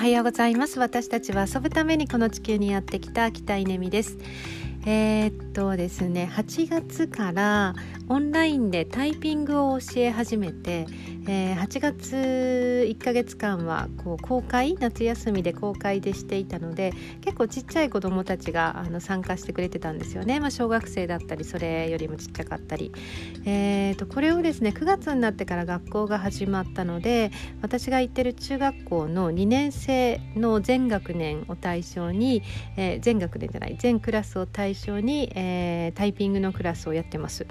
はようございます。私たちは遊ぶためにこの地球にやってきた北稲美です。えー、っとですね8月からオンラインでタイピングを教え始めて、えー、8月1ヶ月間はこう公開夏休みで公開でしていたので結構ちっちゃい子どもたちがあの参加してくれてたんですよね、まあ、小学生だったりそれよりもちっちゃかったり、えーと、これをですね9月になってから学校が始まったので私が行ってる中学校の2年生の全学年を対象に、えー、全学年じゃない全クラスを対象に、えー、タイピングのクラスをやってます。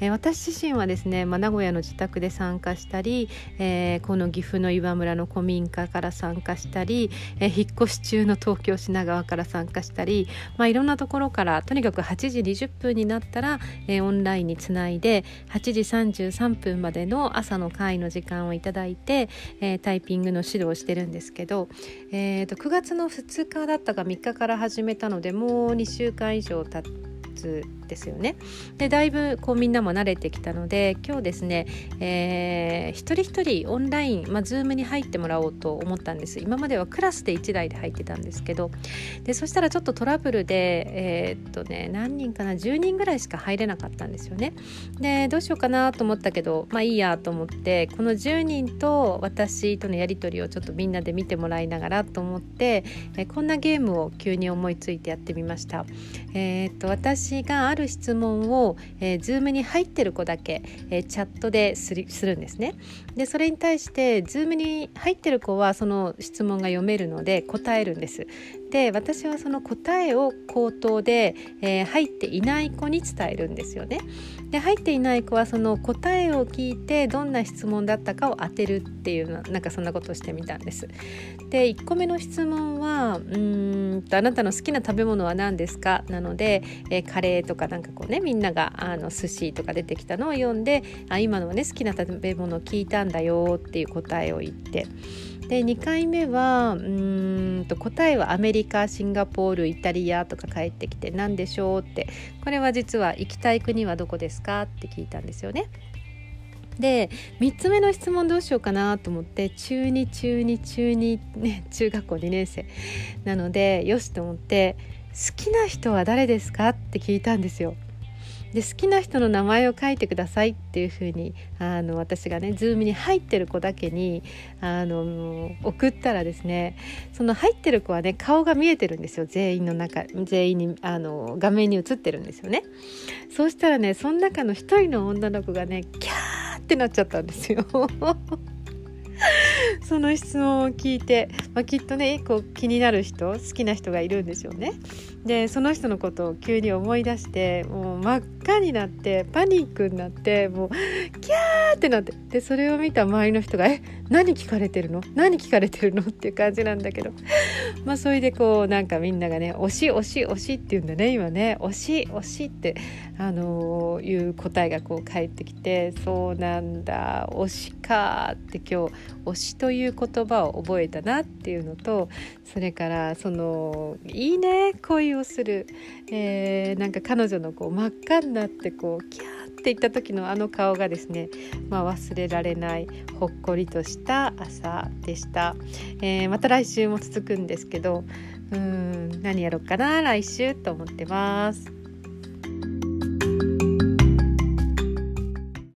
えー、私自身はですね、まあ、名古屋の自宅で参加したり、えー、この岐阜の岩村の古民家から参加したり、えー、引っ越し中の東京品川から参加したり、まあ、いろんなところからとにかく8時20分になったら、えー、オンラインにつないで8時33分までの朝の会の時間をいただいて、えー、タイピングの指導をしてるんですけど、えーと、9月の2日だったか3日から始めたのでもう2週間以上経ってですよね。でだいぶこうみんなも慣れてきたので今日ですね、えー、一人一人オンライン、まあ、Zoom に入ってもらおうと思ったんです今まではクラスで1台で入ってたんですけどでそしたらちょっとトラブルでえー、っとね何人かな10人ぐらいしか入れなかったんですよね。でどうしようかなと思ったけどまあいいやと思ってこの10人と私とのやり取りをちょっとみんなで見てもらいながらと思って、えこんなゲームを急に思いついてやってみました。えー、っと私がある質問を、えー、Zoom に入ってる子だけ、えー、チャットですするんですね。でそれに対して Zoom に入ってる子はその質問が読めるので答えるんです。で私はその答えを口頭で、えー、入っていない子に伝えるんですよね。で入っていない子はその答えを聞いてどんな質問だったかを当てるっていうなんかそんなことをしてみたんです。で1個目の質問は「うんとあなたの好きな食べ物は何ですか?」なので、えー、カレーとかなんかこうねみんながあの寿司とか出てきたのを読んで「あ今のはね好きな食べ物を聞いたんだよ」っていう答えを言って。で2回目はうんと答えはアメリカシンガポールイタリアとか帰ってきて何でしょうってこれは実は行きたい国はどこですかって聞いたんですよね。で3つ目の質問どうしようかなと思って中2中2中2、ね、中学校2年生なのでよしと思って好きな人は誰ですかって聞いたんですよ。で好きな人の名前を書いてくださいっていうふうにあの私がね Zoom に入ってる子だけにあの送ったらですねその入ってる子はね顔が見えてるんですよ。全員の中全員にあの画面に映ってるんですよね。そうしたらねその中の一人の女の子がねキャーってなっちゃったんですよ。その質問を聞いて、まあ、きっとねこう気になる人好きな人がいるんでしょうね。でその人のことを急に思い出してもう真っ赤になってパニックになってもうキャーってなってでそれを見た周りの人が「え何聞かれてるの？何聞かれてるの?」っていう感じなんだけどまあそれでこうなんかみんながね「推し推し推し」って言うんだね今ね「推し推し」ってあのー、いう答えがこう返ってきて「そうなんだ推しか」って今日「推しし」という言葉を覚えたなっていうのとそれからその「いいね恋をする、えー、なんか彼女のこう真っ赤になってこうキャーって言った時のあの顔がですね、まあ、忘れられないほっこりとした朝でした、えー、また来週も続くんですけどうん何やろうかな来週と思ってます。